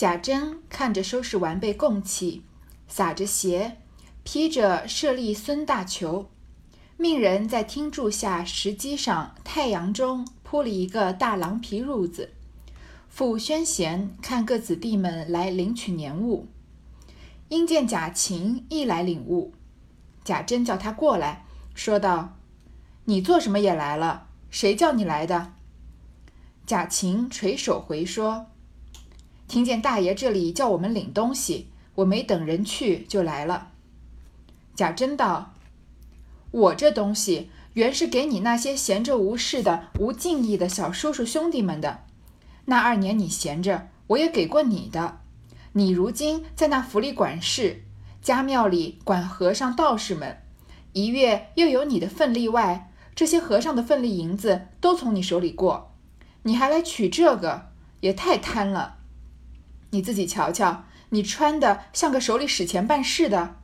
贾珍看着收拾完备供器，撒着鞋，披着舍利孙大裘，命人在厅柱下石基上太阳中铺了一个大狼皮褥子，傅宣贤看各子弟们来领取年物。因见贾琴亦来领物，贾珍叫他过来，说道：“你做什么也来了？谁叫你来的？”贾琴垂手回说：“听见大爷这里叫我们领东西，我没等人去就来了。”贾珍道：“我这东西原是给你那些闲着无事的、无敬意的小叔叔兄弟们的。那二年你闲着，我也给过你的。你如今在那府里管事，家庙里管和尚道士们，一月又有你的份例外，这些和尚的份例银子都从你手里过。”你还来取这个，也太贪了！你自己瞧瞧，你穿的像个手里使钱办事的。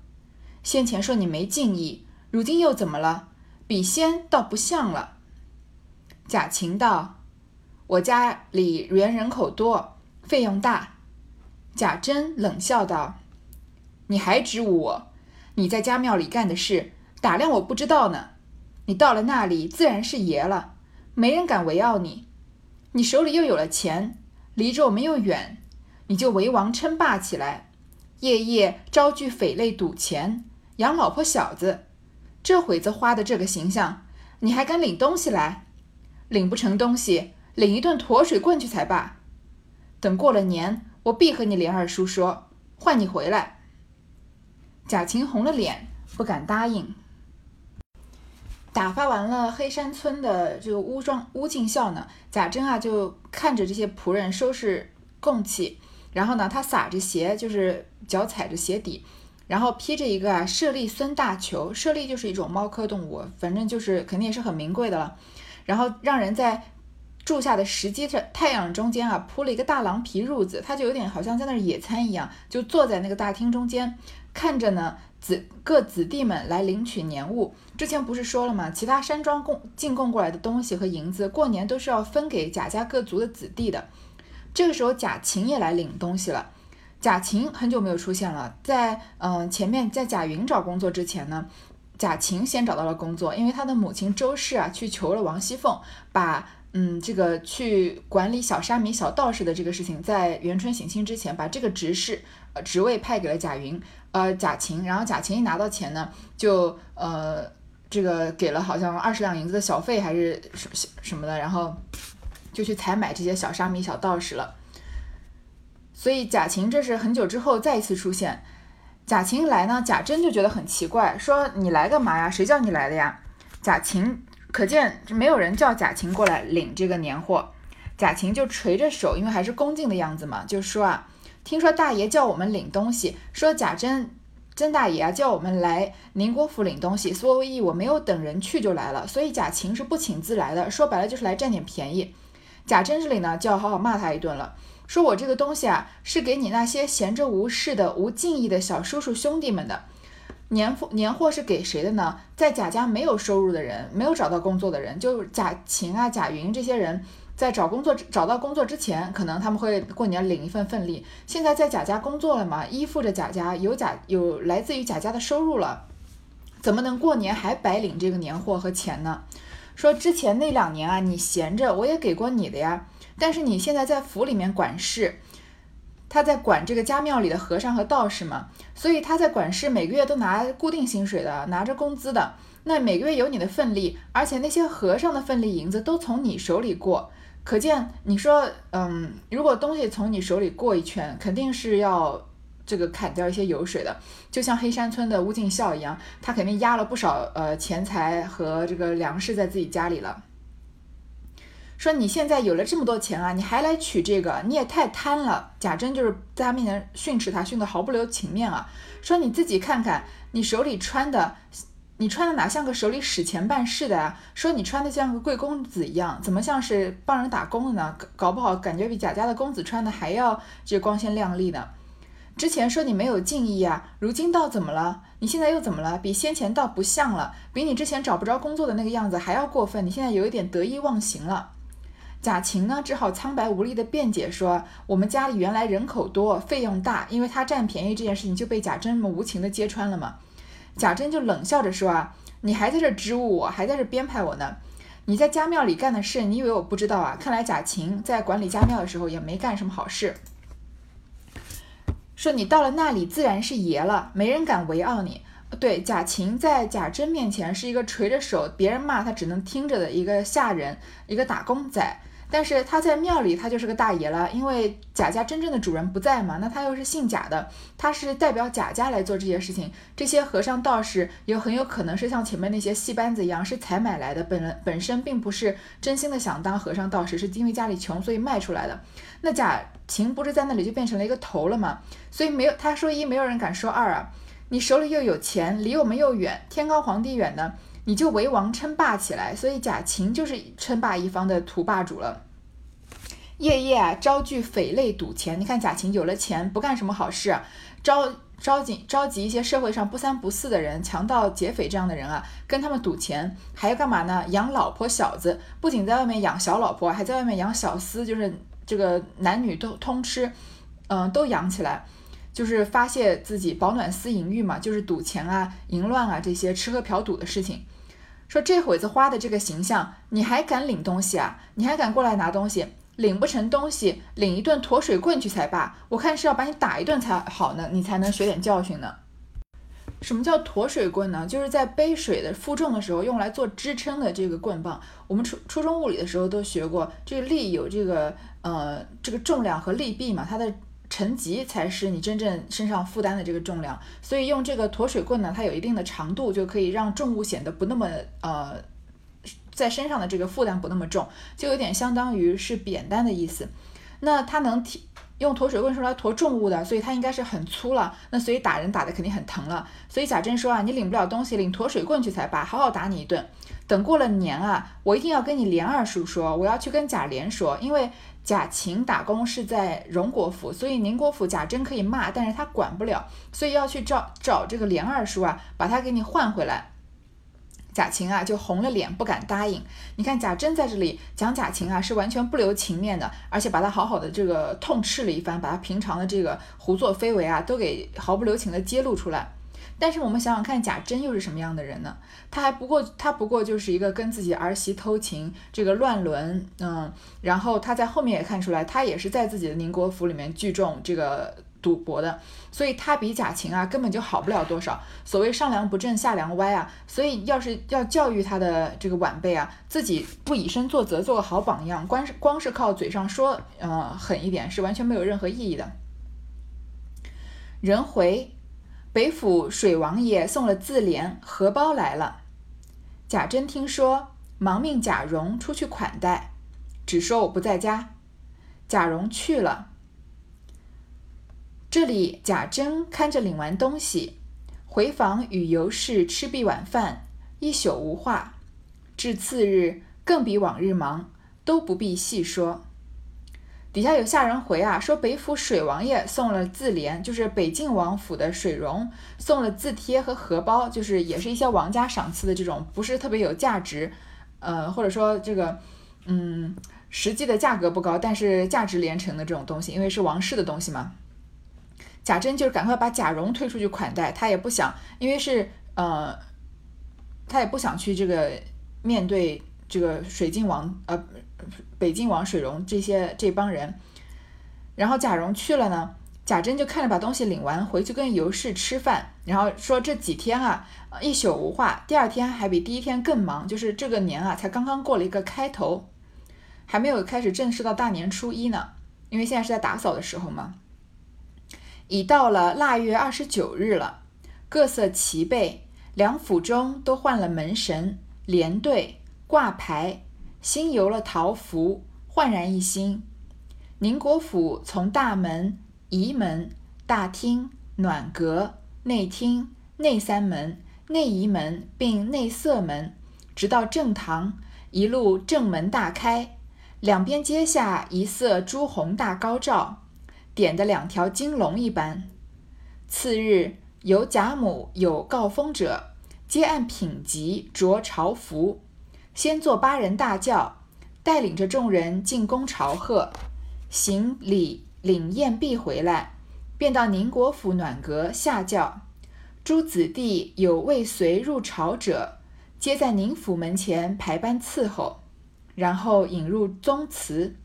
先前说你没敬意，如今又怎么了？比先倒不像了。贾琴道：“我家里原人口多，费用大。”贾珍冷笑道：“你还指我？你在家庙里干的事，打量我不知道呢。你到了那里，自然是爷了，没人敢围傲你。”你手里又有了钱，离着我们又远，你就为王称霸起来，夜夜招聚匪类赌钱，养老婆小子，这会子花的这个形象，你还敢领东西来？领不成东西，领一顿驮水棍去才罢。等过了年，我必和你连二叔说，换你回来。贾琴红了脸，不敢答应。打发完了黑山村的这个乌庄乌进孝呢，贾珍啊就看着这些仆人收拾供器，然后呢他撒着鞋，就是脚踩着鞋底，然后披着一个啊舍利孙大裘，舍利就是一种猫科动物，反正就是肯定也是很名贵的了，然后让人在柱下的石基的太阳中间啊铺了一个大狼皮褥子，他就有点好像在那儿野餐一样，就坐在那个大厅中间，看着呢。子各子弟们来领取年物，之前不是说了吗？其他山庄贡进贡过来的东西和银子，过年都是要分给贾家各族的子弟的。这个时候，贾琴也来领东西了。贾琴很久没有出现了，在嗯前面在贾云找工作之前呢，贾琴先找到了工作，因为他的母亲周氏啊去求了王熙凤，把嗯这个去管理小沙弥、小道士的这个事情，在元春省亲之前，把这个执事呃职位派给了贾云。呃，贾琴，然后贾琴一拿到钱呢，就呃，这个给了好像二十两银子的小费还是什什什么的，然后就去采买这些小沙弥、小道士了。所以贾琴这是很久之后再一次出现。贾琴来呢，贾珍就觉得很奇怪，说你来干嘛呀？谁叫你来的呀？贾琴可见没有人叫贾琴过来领这个年货，贾琴就垂着手，因为还是恭敬的样子嘛，就说啊。听说大爷叫我们领东西，说贾珍曾大爷啊叫我们来宁国府领东西，所以我没有等人去就来了。所以贾琴是不请自来的，说白了就是来占点便宜。贾珍这里呢就要好好骂他一顿了，说我这个东西啊是给你那些闲着无事的、无敬意的小叔叔兄弟们的。年货年货是给谁的呢？在贾家没有收入的人，没有找到工作的人，就贾琴啊、贾云这些人。在找工作找到工作之前，可能他们会过年领一份份例。现在在贾家工作了嘛，依附着贾家，有贾有来自于贾家的收入了，怎么能过年还白领这个年货和钱呢？说之前那两年啊，你闲着我也给过你的呀，但是你现在在府里面管事，他在管这个家庙里的和尚和道士嘛，所以他在管事，每个月都拿固定薪水的，拿着工资的，那每个月有你的份例，而且那些和尚的份例银子都从你手里过。可见，你说，嗯，如果东西从你手里过一圈，肯定是要这个砍掉一些油水的，就像黑山村的乌进孝一样，他肯定压了不少呃钱财和这个粮食在自己家里了。说你现在有了这么多钱啊，你还来取这个，你也太贪了。贾珍就是在他面前训斥他，训得毫不留情面啊。说你自己看看，你手里穿的。你穿的哪像个手里使钱办事的啊？说你穿的像个贵公子一样，怎么像是帮人打工的呢？搞不好感觉比贾家的公子穿的还要这光鲜亮丽呢。之前说你没有敬意啊，如今倒怎么了？你现在又怎么了？比先前倒不像了，比你之前找不着工作的那个样子还要过分。你现在有一点得意忘形了。贾琴呢只好苍白无力的辩解说：“我们家里原来人口多，费用大，因为他占便宜这件事情就被贾珍那么无情的揭穿了嘛。”贾珍就冷笑着说：“啊，你还在这支吾我，还在这编排我呢。你在家庙里干的事，你以为我不知道啊？看来贾琴在管理家庙的时候也没干什么好事。说你到了那里自然是爷了，没人敢围傲你。对，贾琴在贾珍面前是一个垂着手，别人骂他只能听着的一个下人，一个打工仔。”但是他在庙里，他就是个大爷了，因为贾家真正的主人不在嘛。那他又是姓贾的，他是代表贾家来做这些事情。这些和尚道士也很有可能是像前面那些戏班子一样，是采买来的，本本身并不是真心的想当和尚道士，是因为家里穷所以卖出来的。那贾琴不是在那里就变成了一个头了吗？所以没有他说一，没有人敢说二啊。你手里又有钱，离我们又远，天高皇帝远的。你就为王称霸起来，所以贾琴就是称霸一方的土霸主了。夜夜啊招聚匪类赌钱，你看贾琴有了钱不干什么好事，啊招召集召集一些社会上不三不四的人，强盗劫匪这样的人啊，跟他们赌钱，还要干嘛呢？养老婆小子，不仅在外面养小老婆，还在外面养小厮，就是这个男女都通吃，嗯，都养起来。就是发泄自己保暖思淫欲嘛，就是赌钱啊、淫乱啊这些吃喝嫖赌的事情。说这会子花的这个形象，你还敢领东西啊？你还敢过来拿东西？领不成东西，领一顿驮水棍去才罢。我看是要把你打一顿才好呢，你才能学点教训呢。什么叫驮水棍呢？就是在背水的负重的时候用来做支撑的这个棍棒。我们初初中物理的时候都学过，这个力有这个呃这个重量和力臂嘛，它的。沉积才是你真正身上负担的这个重量，所以用这个驮水棍呢，它有一定的长度，就可以让重物显得不那么呃，在身上的这个负担不那么重，就有点相当于是扁担的意思。那它能提用驮水棍出来驮重物的，所以它应该是很粗了。那所以打人打的肯定很疼了。所以贾珍说啊，你领不了东西，领驮水棍去才罢，好好打你一顿。等过了年啊，我一定要跟你连二叔说，我要去跟贾琏说，因为。贾琴打工是在荣国府，所以宁国府贾珍可以骂，但是他管不了，所以要去找找这个连二叔啊，把他给你换回来。贾琴啊就红了脸，不敢答应。你看贾珍在这里讲贾琴啊，是完全不留情面的，而且把他好好的这个痛斥了一番，把他平常的这个胡作非为啊，都给毫不留情的揭露出来。但是我们想想看，贾珍又是什么样的人呢？他还不过他不过就是一个跟自己儿媳偷情，这个乱伦，嗯，然后他在后面也看出来，他也是在自己的宁国府里面聚众这个赌博的，所以他比贾琴啊根本就好不了多少。所谓上梁不正下梁歪啊，所以要是要教育他的这个晚辈啊，自己不以身作则，做个好榜样，光是光是靠嘴上说，嗯，狠一点是完全没有任何意义的。人回。北府水王爷送了字联荷包来了，贾珍听说，忙命贾蓉出去款待，只说我不在家。贾蓉去了，这里贾珍看着领完东西，回房与尤氏吃毕晚饭，一宿无话。至次日，更比往日忙，都不必细说。底下有下人回啊，说北府水王爷送了字联，就是北静王府的水溶送了字帖和荷包，就是也是一些王家赏赐的这种，不是特别有价值，呃，或者说这个，嗯，实际的价格不高，但是价值连城的这种东西，因为是王室的东西嘛。贾珍就是赶快把贾蓉推出去款待，他也不想，因为是呃，他也不想去这个面对这个水镜王，呃。北静王水溶这些这帮人，然后贾蓉去了呢，贾珍就看着把东西领完，回去跟尤氏吃饭，然后说这几天啊，一宿无话，第二天还比第一天更忙，就是这个年啊，才刚刚过了一个开头，还没有开始正式到大年初一呢，因为现在是在打扫的时候嘛，已到了腊月二十九日了，各色齐备，两府中都换了门神、连队、挂牌。新游了桃符，焕然一新。宁国府从大门、仪门、大厅、暖阁、内厅、内三门、内仪门并内侧门，直到正堂，一路正门大开，两边阶下一色朱红大高照，点的两条金龙一般。次日，由贾母有告封者，皆按品级着朝服。先坐八人大轿，带领着众人进宫朝贺，行礼领宴毕回来，便到宁国府暖阁下轿。诸子弟有未随入朝者，皆在宁府门前排班伺候，然后引入宗祠。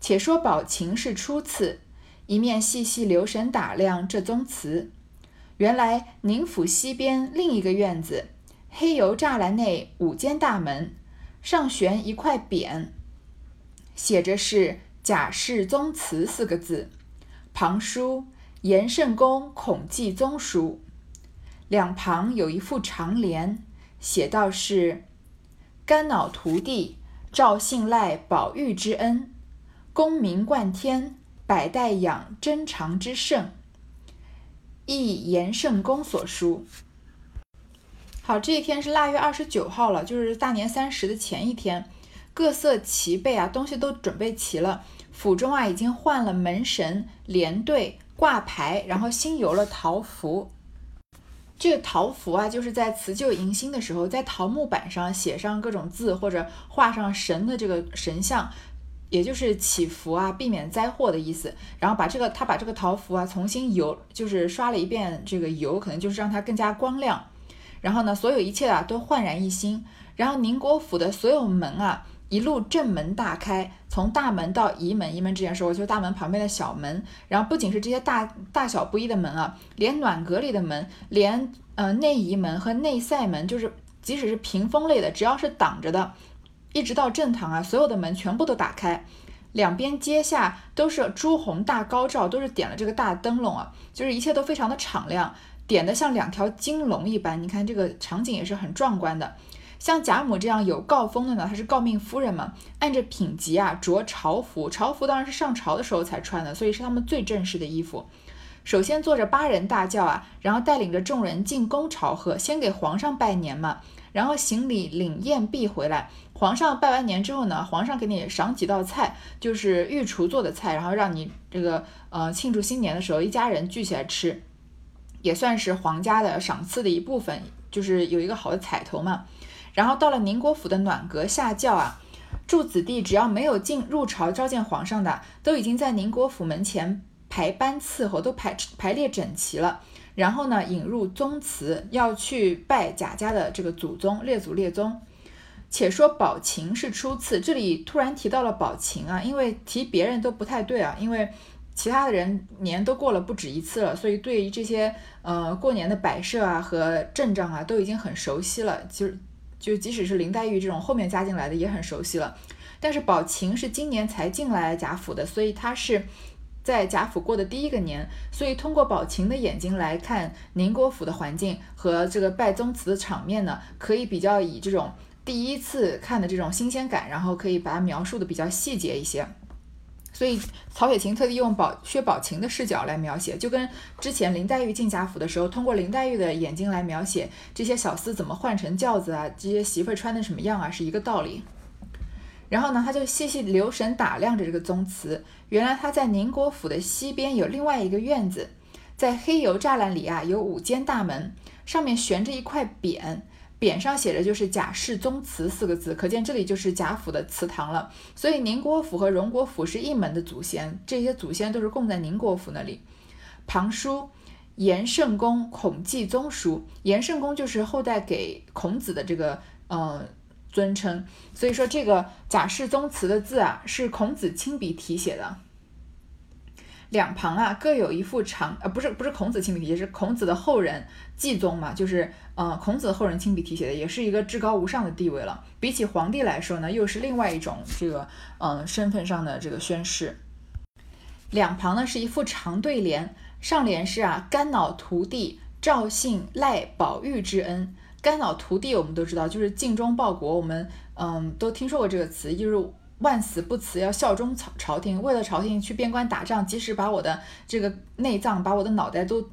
且说宝琴是初次，一面细细留神打量这宗祠。原来宁府西边另一个院子，黑油栅栏内五间大门，上悬一块匾，写着是“贾氏宗祠”四个字，旁书“延圣公孔季宗书”。两旁有一副长联，写道是：“肝脑涂地，赵信赖宝玉之恩，功名冠天，百代养珍长之盛。”亦延圣公所书。好，这一天是腊月二十九号了，就是大年三十的前一天，各色齐备啊，东西都准备齐了，府中啊已经换了门神、连队、挂牌，然后新游了桃符。这个桃符啊，就是在辞旧迎新的时候，在桃木板上写上各种字，或者画上神的这个神像，也就是祈福啊，避免灾祸的意思。然后把这个他把这个桃符啊重新油，就是刷了一遍这个油，可能就是让它更加光亮。然后呢，所有一切啊都焕然一新。然后宁国府的所有门啊。一路正门大开，从大门到仪门，仪门之前说过，就是大门旁边的小门。然后不仅是这些大大小不一的门啊，连暖阁里的门，连呃内仪门和内塞门，就是即使是屏风类的，只要是挡着的，一直到正堂啊，所有的门全部都打开。两边阶下都是朱红大高照，都是点了这个大灯笼啊，就是一切都非常的敞亮，点的像两条金龙一般。你看这个场景也是很壮观的。像贾母这样有诰封的呢，她是诰命夫人嘛，按着品级啊着朝服，朝服当然是上朝的时候才穿的，所以是他们最正式的衣服。首先坐着八人大轿啊，然后带领着众人进宫朝贺，先给皇上拜年嘛，然后行礼领宴毕回来。皇上拜完年之后呢，皇上给你赏几道菜，就是御厨做的菜，然后让你这个呃庆祝新年的时候一家人聚起来吃，也算是皇家的赏赐的一部分，就是有一个好的彩头嘛。然后到了宁国府的暖阁下轿啊，诸子弟只要没有进入朝召见皇上的，都已经在宁国府门前排班伺候，都排排列整齐了。然后呢，引入宗祠，要去拜贾家的这个祖宗列祖列宗。且说宝琴是初次，这里突然提到了宝琴啊，因为提别人都不太对啊，因为其他的人年都过了不止一次了，所以对于这些呃过年的摆设啊和阵仗啊都已经很熟悉了，就。就即使是林黛玉这种后面加进来的也很熟悉了，但是宝琴是今年才进来贾府的，所以她是在贾府过的第一个年，所以通过宝琴的眼睛来看宁国府的环境和这个拜宗祠的场面呢，可以比较以这种第一次看的这种新鲜感，然后可以把它描述的比较细节一些。所以曹雪芹特地用宝薛宝琴的视角来描写，就跟之前林黛玉进贾府的时候，通过林黛玉的眼睛来描写这些小厮怎么换成轿子啊，这些媳妇儿穿的什么样啊，是一个道理。然后呢，他就细细留神打量着这个宗祠，原来他在宁国府的西边有另外一个院子，在黑油栅栏里啊，有五间大门，上面悬着一块匾。匾上写的就是贾氏宗祠四个字，可见这里就是贾府的祠堂了。所以宁国府和荣国府是一门的祖先，这些祖先都是供在宁国府那里。旁书延圣公孔季宗书，延圣公就是后代给孔子的这个呃尊称，所以说这个贾氏宗祠的字啊是孔子亲笔题写的。两旁啊各有一副长，呃不是不是孔子亲笔题，是孔子的后人季宗嘛，就是呃孔子的后人亲笔题写的，也是一个至高无上的地位了。比起皇帝来说呢，又是另外一种这个嗯身份上的这个宣誓。两旁呢是一副长对联，上联是啊肝脑涂地，赵信赖宝玉之恩。肝脑涂地我们都知道，就是尽忠报国，我们嗯都听说过这个词，就是。万死不辞，要效忠朝朝廷，为了朝廷去边关打仗，即使把我的这个内脏，把我的脑袋都，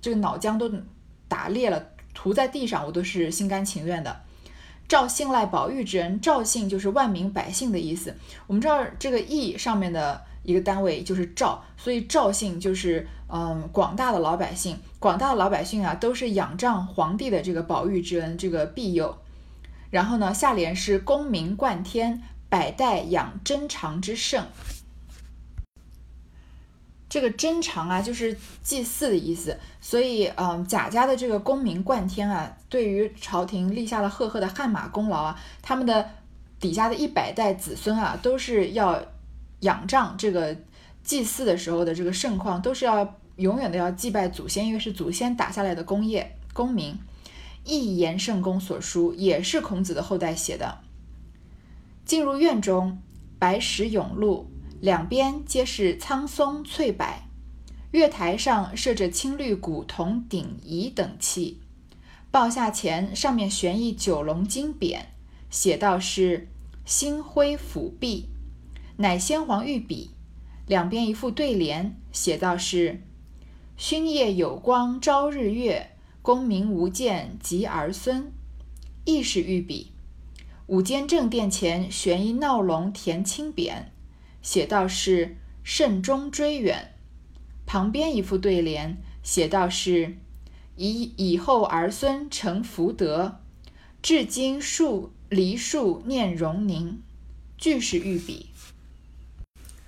这个脑浆都打裂了，涂在地上，我都是心甘情愿的。赵信赖宝玉之恩，赵信就是万民百姓的意思。我们知道这个义上面的一个单位就是赵，所以赵信就是嗯广大的老百姓，广大的老百姓啊，都是仰仗皇帝的这个宝玉之恩，这个庇佑。然后呢，下联是功名冠天。百代养真长之盛。这个真长啊，就是祭祀的意思。所以，嗯，贾家的这个功名冠天啊，对于朝廷立下了赫赫的汗马功劳啊，他们的底下的一百代子孙啊，都是要仰仗这个祭祀的时候的这个盛况，都是要永远的要祭拜祖先，因为是祖先打下来的功业功名。一言圣公所书也是孔子的后代写的。进入院中，白石甬路，两边皆是苍松翠柏。月台上设着青绿古铜鼎仪等器，报下前上面悬一九龙金匾，写道是“星辉辅弼”，乃先皇御笔。两边一副对联，写道是“勋业有光朝日月，功名无间及儿孙”，亦是御笔。五间正殿前悬一闹龙填青匾，写道是“慎终追远”。旁边一副对联，写道是“以以后儿孙成福德，至今树梨树念荣宁”，俱是御笔。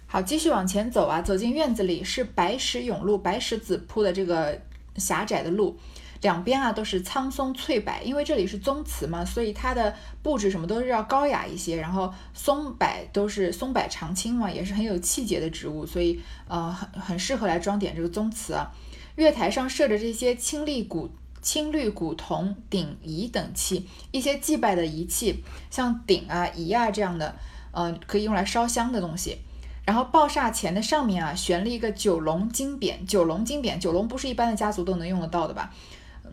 好，继续往前走啊，走进院子里是白石甬路，白石子铺的这个狭窄的路。两边啊都是苍松翠柏，因为这里是宗祠嘛，所以它的布置什么都是要高雅一些。然后松柏都是松柏常青嘛，也是很有气节的植物，所以呃很很适合来装点这个宗祠啊。月台上设着这些青绿古青绿古铜鼎仪等器，一些祭拜的仪器，像鼎啊仪啊这样的，嗯可以用来烧香的东西。然后报煞前的上面啊悬了一个九龙金匾，九龙金匾，九龙不是一般的家族都能用得到的吧？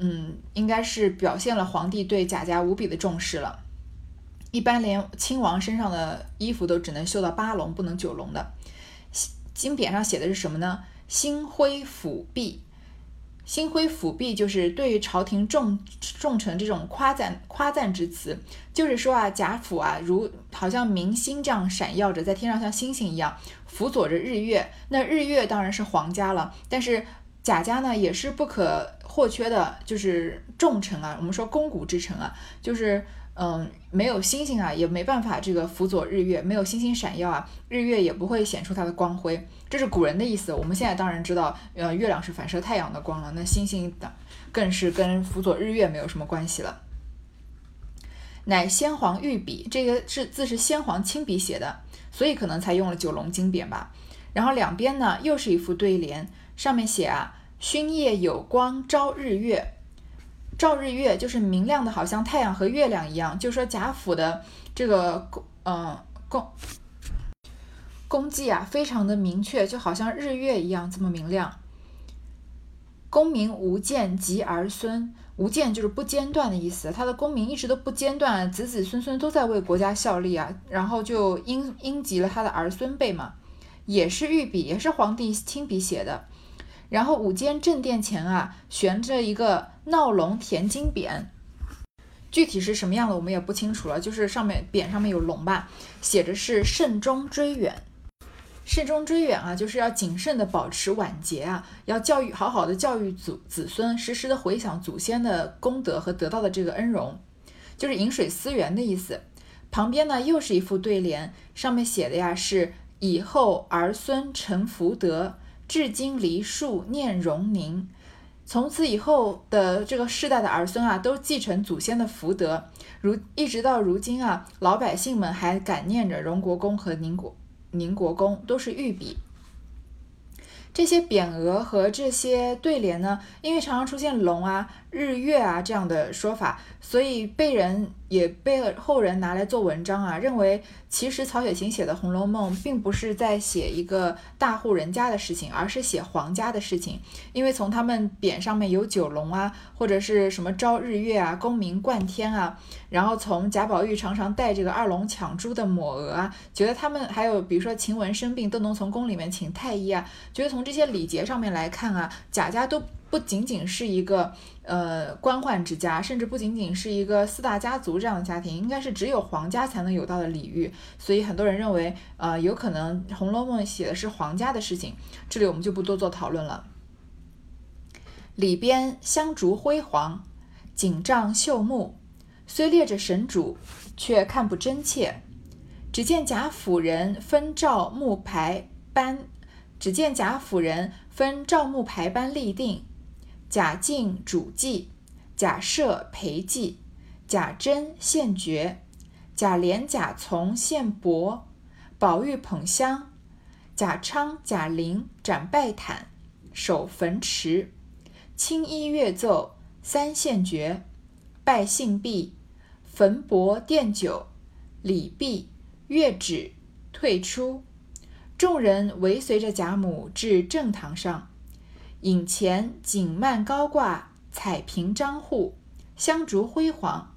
嗯，应该是表现了皇帝对贾家无比的重视了。一般连亲王身上的衣服都只能绣到八龙，不能九龙的。金匾上写的是什么呢？星辉辅弼。星辉辅弼就是对朝廷重重臣这种夸赞夸赞之词，就是说啊，贾府啊，如好像明星这样闪耀着，在天上像星星一样，辅佐着日月。那日月当然是皇家了，但是贾家呢，也是不可。或缺的就是重臣啊，我们说肱骨之臣啊，就是嗯，没有星星啊，也没办法这个辅佐日月，没有星星闪耀啊，日月也不会显出它的光辉，这是古人的意思。我们现在当然知道，呃，月亮是反射太阳的光了，那星星的更是跟辅佐日月没有什么关系了。乃先皇御笔，这个是字是先皇亲笔写的，所以可能才用了九龙金匾吧。然后两边呢又是一副对联，上面写啊。勋业有光照日月，照日月就是明亮的，好像太阳和月亮一样。就说贾府的这个，嗯，功功绩啊，非常的明确，就好像日月一样这么明亮。功名无间及儿孙，无间就是不间断的意思。他的功名一直都不间断，子子孙孙都在为国家效力啊。然后就因因及了他的儿孙辈嘛，也是御笔，也是皇帝亲笔写的。然后五间正殿前啊，悬着一个闹龙填金匾，具体是什么样的我们也不清楚了。就是上面匾上面有龙吧，写着是慎终追远，慎终追远啊，就是要谨慎的保持晚节啊，要教育好好的教育祖子孙，时时的回想祖先的功德和得到的这个恩荣，就是饮水思源的意思。旁边呢又是一副对联，上面写的呀是以后儿孙成福德。至今梨树念荣宁，从此以后的这个世代的儿孙啊，都继承祖先的福德，如一直到如今啊，老百姓们还感念着荣国公和宁国宁国公，都是御笔。这些匾额和这些对联呢，因为常常出现龙啊、日月啊这样的说法，所以被人。也被后人拿来做文章啊，认为其实曹雪芹写的《红楼梦》并不是在写一个大户人家的事情，而是写皇家的事情。因为从他们匾上面有九龙啊，或者是什么朝日月啊、功名冠天啊，然后从贾宝玉常常带这个二龙抢珠的抹额啊，觉得他们还有比如说晴雯生病都能从宫里面请太医啊，觉得从这些礼节上面来看啊，贾家都。不仅仅是一个呃官宦之家，甚至不仅仅是一个四大家族这样的家庭，应该是只有皇家才能有到的礼遇。所以很多人认为，呃，有可能《红楼梦》写的是皇家的事情。这里我们就不多做讨论了。里边香烛辉煌，锦帐绣幕，虽列着神主，却看不真切。只见贾府人分照木牌班，只见贾府人分照木牌班立定。贾敬主祭，贾赦陪祭，贾珍献爵，贾琏、贾从献帛，宝玉捧香，贾昌、贾玲展拜毯，守坟池，青衣乐奏，三献爵，拜信毕，焚帛奠酒，礼毕，乐止，退出。众人围随着贾母至正堂上。影前锦幔高挂，彩屏张户，香烛辉煌。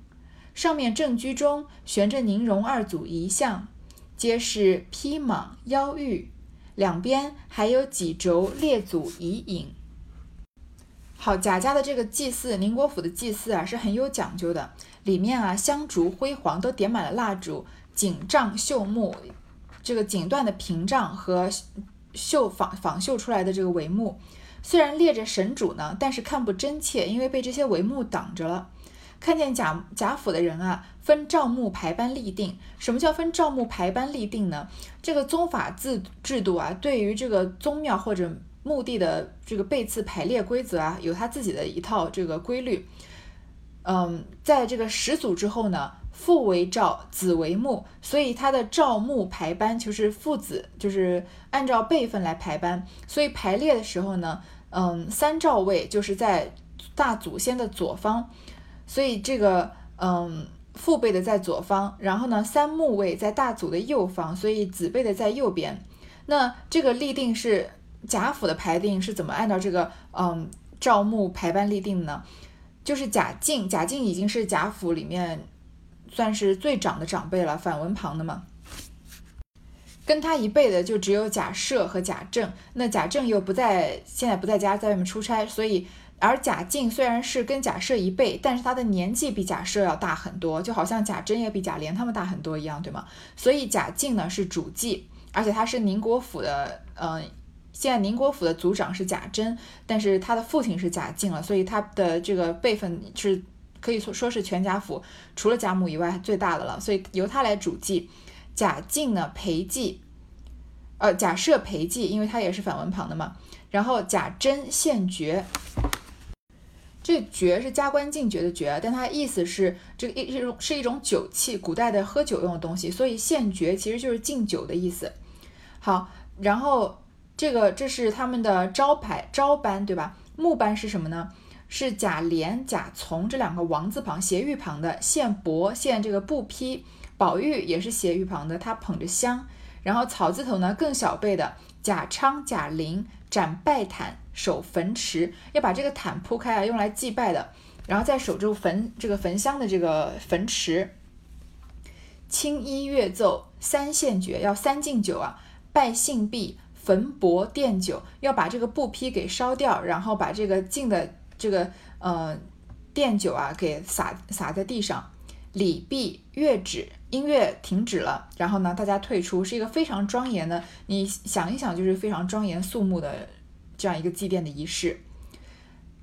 上面正居中悬着宁荣二祖遗像，皆是披蟒腰玉，两边还有几轴列祖遗影。好，贾家的这个祭祀，宁国府的祭祀啊，是很有讲究的。里面啊，香烛辉煌，都点满了蜡烛，锦帐绣幕，这个锦缎的屏障和绣仿仿绣出来的这个帷幕。虽然列着神主呢，但是看不真切，因为被这些帷幕挡着了。看见贾贾府的人啊，分赵木排班立定。什么叫分赵木排班立定呢？这个宗法制制度啊，对于这个宗庙或者墓地的这个背次排列规则啊，有他自己的一套这个规律。嗯，在这个始祖之后呢，父为赵，子为穆，所以他的赵穆排班就是父子，就是按照辈分来排班。所以排列的时候呢。嗯，三赵位就是在大祖先的左方，所以这个嗯父辈的在左方，然后呢三木位在大祖的右方，所以子辈的在右边。那这个立定是贾府的排定是怎么按照这个嗯赵木排班立定呢？就是贾敬，贾敬已经是贾府里面算是最长的长辈了，反文旁的嘛。跟他一辈的就只有贾赦和贾政，那贾政又不在，现在不在家，在外面出差，所以而贾敬虽然是跟贾赦一辈，但是他的年纪比贾赦要大很多，就好像贾珍也比贾琏他们大很多一样，对吗？所以贾敬呢是主祭，而且他是宁国府的，嗯，现在宁国府的族长是贾珍，但是他的父亲是贾敬了，所以他的这个辈分是可以说说是全贾府除了贾母以外最大的了，所以由他来主祭。贾敬呢陪祭，呃，贾赦陪祭，因为他也是反文旁的嘛。然后贾珍献爵，这爵是加官进爵的爵，但它意思是这个一是一种是一种酒器，古代的喝酒用的东西，所以献爵其实就是敬酒的意思。好，然后这个这是他们的招牌招班，对吧？木班是什么呢？是贾琏、贾从这两个王字旁斜玉旁的献帛，献这个布匹。宝玉也是斜玉旁的，他捧着香，然后草字头呢更小辈的贾昌、贾玲展拜毯，守坟池，要把这个毯铺开啊，用来祭拜的，然后再守住坟这个焚香的这个坟池。青衣乐奏，三献爵，要三敬酒啊，拜信毕，焚帛奠酒，要把这个布匹给烧掉，然后把这个敬的这个呃奠酒啊给洒洒在地上。礼毕，乐止，音乐停止了，然后呢，大家退出，是一个非常庄严的，你想一想，就是非常庄严肃穆的这样一个祭奠的仪式。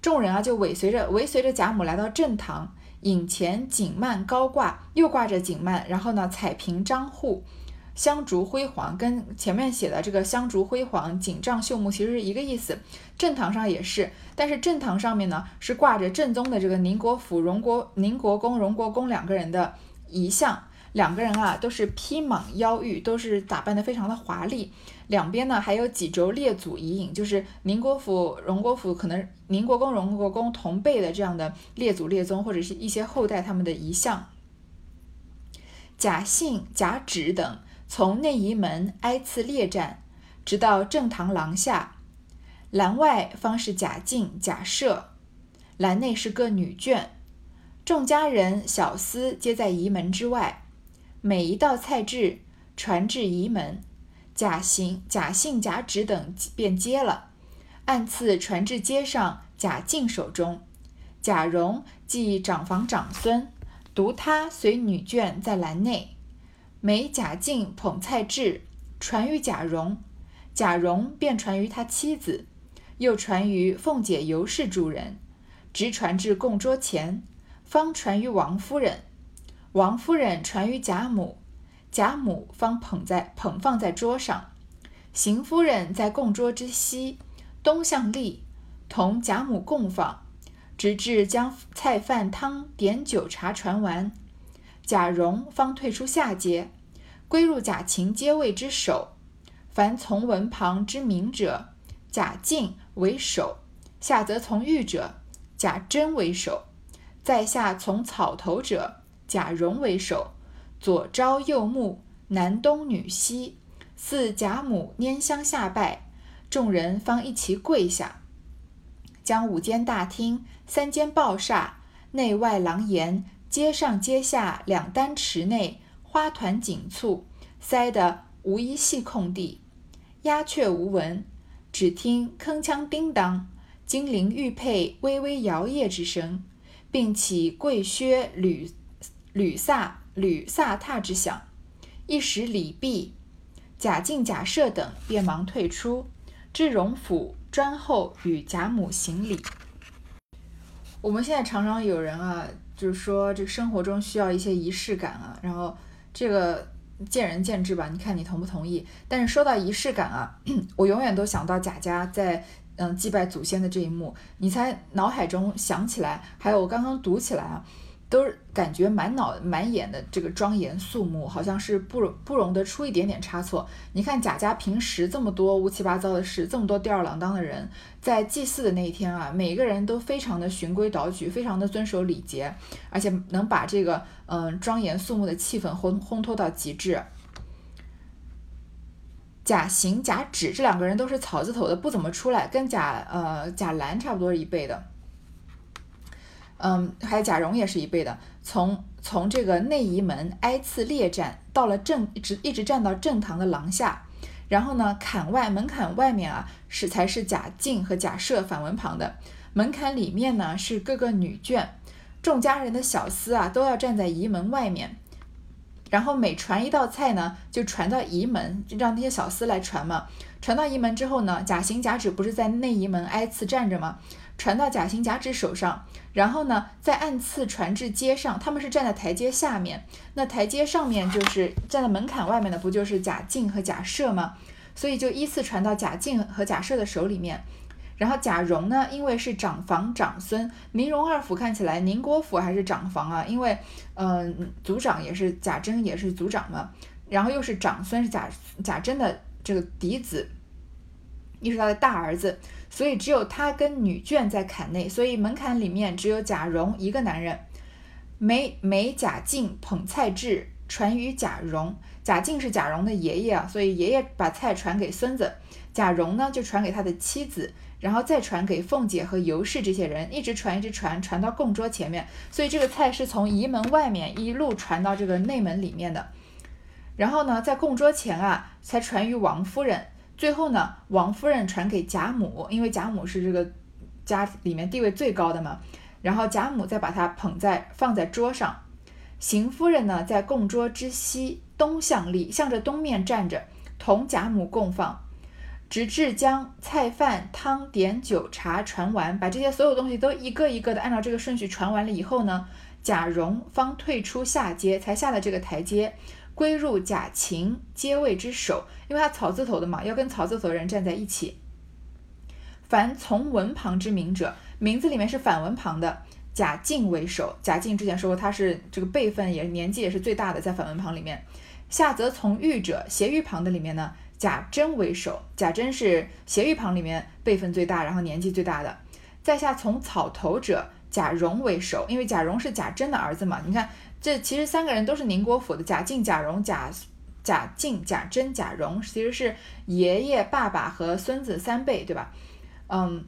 众人啊，就尾随着尾随着贾母来到正堂，引前锦幔高挂，又挂着锦幔，然后呢，彩屏张户。香烛辉煌，跟前面写的这个香烛辉煌、锦帐绣幕其实是一个意思。正堂上也是，但是正堂上面呢是挂着正宗的这个宁国府荣国宁国公、荣国公两个人的遗像，两个人啊都是披蟒腰玉，都是打扮的非常的华丽。两边呢还有几轴列祖遗影，就是宁国府、荣国府可能宁国公、荣国公同辈的这样的列祖列宗或者是一些后代他们的遗像。贾信、贾芷等。从内仪门挨次列站，直到正堂廊下，栏外方是贾敬、贾赦，栏内是个女眷，众家人小厮皆在仪门之外。每一道菜至，传至仪门，贾行、贾信、贾芷等便接了，按次传至街上贾敬手中。贾蓉即长房长孙，独他随女眷在栏内。每贾敬捧菜至，传于贾蓉，贾蓉便传于他妻子，又传于凤姐、尤氏诸人，直传至供桌前，方传于王夫人。王夫人传于贾母，贾母方捧在捧放在桌上。邢夫人在供桌之西，东向立，同贾母共访，直至将菜饭汤点酒茶传完，贾蓉方退出下阶，归入贾芹阶位之首。凡从文旁之名者，贾敬为首；下则从玉者，贾珍为首；在下从草头者，贾蓉为首。左招右目，南东女西。四贾母拈香下拜，众人方一齐跪下，将五间大厅、三间抱厦、内外廊檐、阶上阶下两单池内花团锦簇，塞得无一隙空地，鸦雀无闻，只听铿锵叮当，金陵玉佩微微摇曳之声，并起桂靴履履飒履飒踏之响，一时礼毕。贾敬、贾赦等便忙退出，至荣府专候与贾母行礼。我们现在常常有人啊，就是说这生活中需要一些仪式感啊，然后这个见仁见智吧，你看你同不同意？但是说到仪式感啊，我永远都想到贾家在嗯祭拜祖先的这一幕，你才脑海中想起来，还有我刚刚读起来啊。都是感觉满脑满眼的这个庄严肃穆，好像是不容不容得出一点点差错。你看贾家平时这么多乌七八糟的事，这么多吊儿郎当的人，在祭祀的那一天啊，每个人都非常的循规蹈矩，非常的遵守礼节，而且能把这个嗯庄严肃穆的气氛烘烘托到极致。贾行、贾芷这两个人都是草字头的，不怎么出来，跟贾呃贾兰差不多是一辈的。嗯，还有贾蓉也是一辈的，从从这个内仪门挨次列站，到了正一直一直站到正堂的廊下，然后呢，槛外门槛外面啊是才是贾敬和贾赦反文旁的，门槛里面呢是各个女眷，众家人的小厮啊都要站在仪门外面，然后每传一道菜呢，就传到仪门，就让那些小厮来传嘛，传到仪门之后呢，贾行贾芷不是在内仪门挨次站着吗？传到贾行贾芷手上，然后呢，再按次传至街上。他们是站在台阶下面，那台阶上面就是站在门槛外面的，不就是贾敬和贾赦吗？所以就依次传到贾敬和贾赦的手里面。然后贾蓉呢，因为是长房长孙，宁荣二府看起来宁国府还是长房啊，因为嗯，族长也是贾珍也是族长嘛，然后又是长孙是贾贾珍的这个嫡子。又是他的大儿子，所以只有他跟女眷在坎内，所以门槛里面只有贾蓉一个男人。每每贾敬捧菜至，传于贾蓉。贾敬是贾蓉的爷爷啊，所以爷爷把菜传给孙子，贾蓉呢就传给他的妻子，然后再传给凤姐和尤氏这些人，一直传一直传，传到供桌前面。所以这个菜是从仪门外面一路传到这个内门里面的，然后呢，在供桌前啊，才传于王夫人。最后呢，王夫人传给贾母，因为贾母是这个家里面地位最高的嘛。然后贾母再把它捧在放在桌上。邢夫人呢，在供桌之西东向立，向着东面站着，同贾母共放，直至将菜饭汤点酒茶传完，把这些所有东西都一个一个的按照这个顺序传完了以后呢，贾蓉方退出下阶，才下了这个台阶。归入贾芹阶位之首，因为他草字头的嘛，要跟草字头的人站在一起。凡从文旁之名者，名字里面是反文旁的，贾敬为首。贾敬之前说过，他是这个辈分也年纪也是最大的，在反文旁里面。下则从玉者，斜玉旁的里面呢，贾珍为首。贾珍是斜玉旁里面辈分最大，然后年纪最大的。在下从草头者，贾蓉为首，因为贾蓉是贾珍的儿子嘛，你看。这其实三个人都是宁国府的，贾敬、贾蓉、贾贾敬、贾珍、贾蓉，其实是爷爷、爸爸和孙子三辈，对吧？嗯，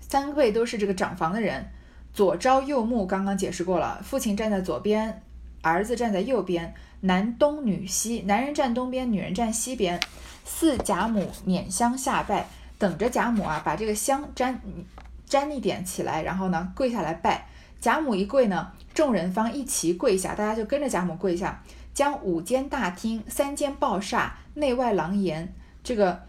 三辈都是这个长房的人。左朝右目，刚刚解释过了，父亲站在左边，儿子站在右边，男东女西，男人站东边，女人站西边。四贾母捻香下拜，等着贾母啊，把这个香沾沾一点起来，然后呢，跪下来拜。贾母一跪呢。众人方一齐跪下，大家就跟着贾母跪下，将五间大厅、三间抱厦、内外廊檐，这个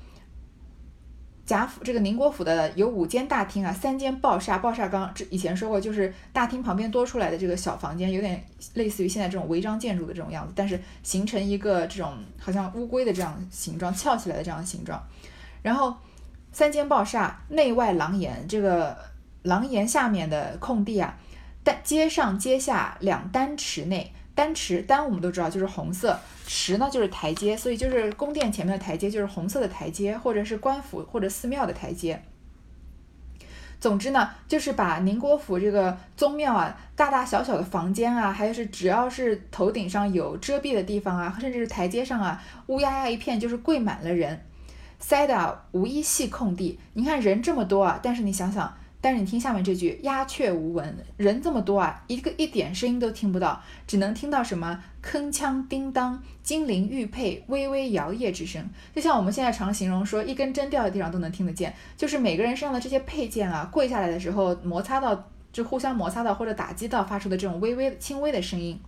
贾府这个宁国府的有五间大厅啊，三间抱厦，抱厦刚以前说过，就是大厅旁边多出来的这个小房间，有点类似于现在这种违章建筑的这种样子，但是形成一个这种好像乌龟的这样形状，翘起来的这样形状。然后三间抱厦，内外廊檐，这个廊檐下面的空地啊，单街上街下两单池内。丹池，丹我们都知道就是红色，池呢就是台阶，所以就是宫殿前面的台阶就是红色的台阶，或者是官府或者寺庙的台阶。总之呢，就是把宁国府这个宗庙啊，大大小小的房间啊，还有是只要是头顶上有遮蔽的地方啊，甚至是台阶上啊，乌压压一片，就是跪满了人，塞的无一隙空地。你看人这么多啊，但是你想想。但是你听下面这句，鸦雀无闻，人这么多啊，一个一点声音都听不到，只能听到什么铿锵叮当、金陵玉佩微微摇曳之声。就像我们现在常形容说，一根针掉在地上都能听得见，就是每个人身上的这些配件啊，跪下来的时候摩擦到，就互相摩擦到或者打击到发出的这种微微轻微的声音，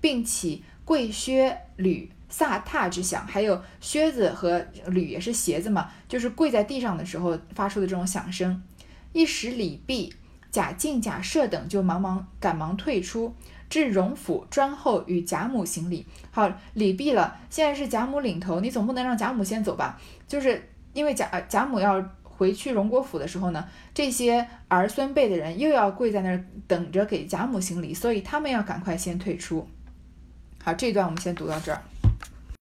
并起跪靴履飒沓之响，还有靴子和履也是鞋子嘛，就是跪在地上的时候发出的这种响声。一时李泌、贾敬、贾赦等就忙忙赶忙退出，至荣府专候与贾母行礼。好，礼毕了，现在是贾母领头，你总不能让贾母先走吧？就是因为贾贾母要回去荣国府的时候呢，这些儿孙辈的人又要跪在那儿等着给贾母行礼，所以他们要赶快先退出。好，这段我们先读到这儿。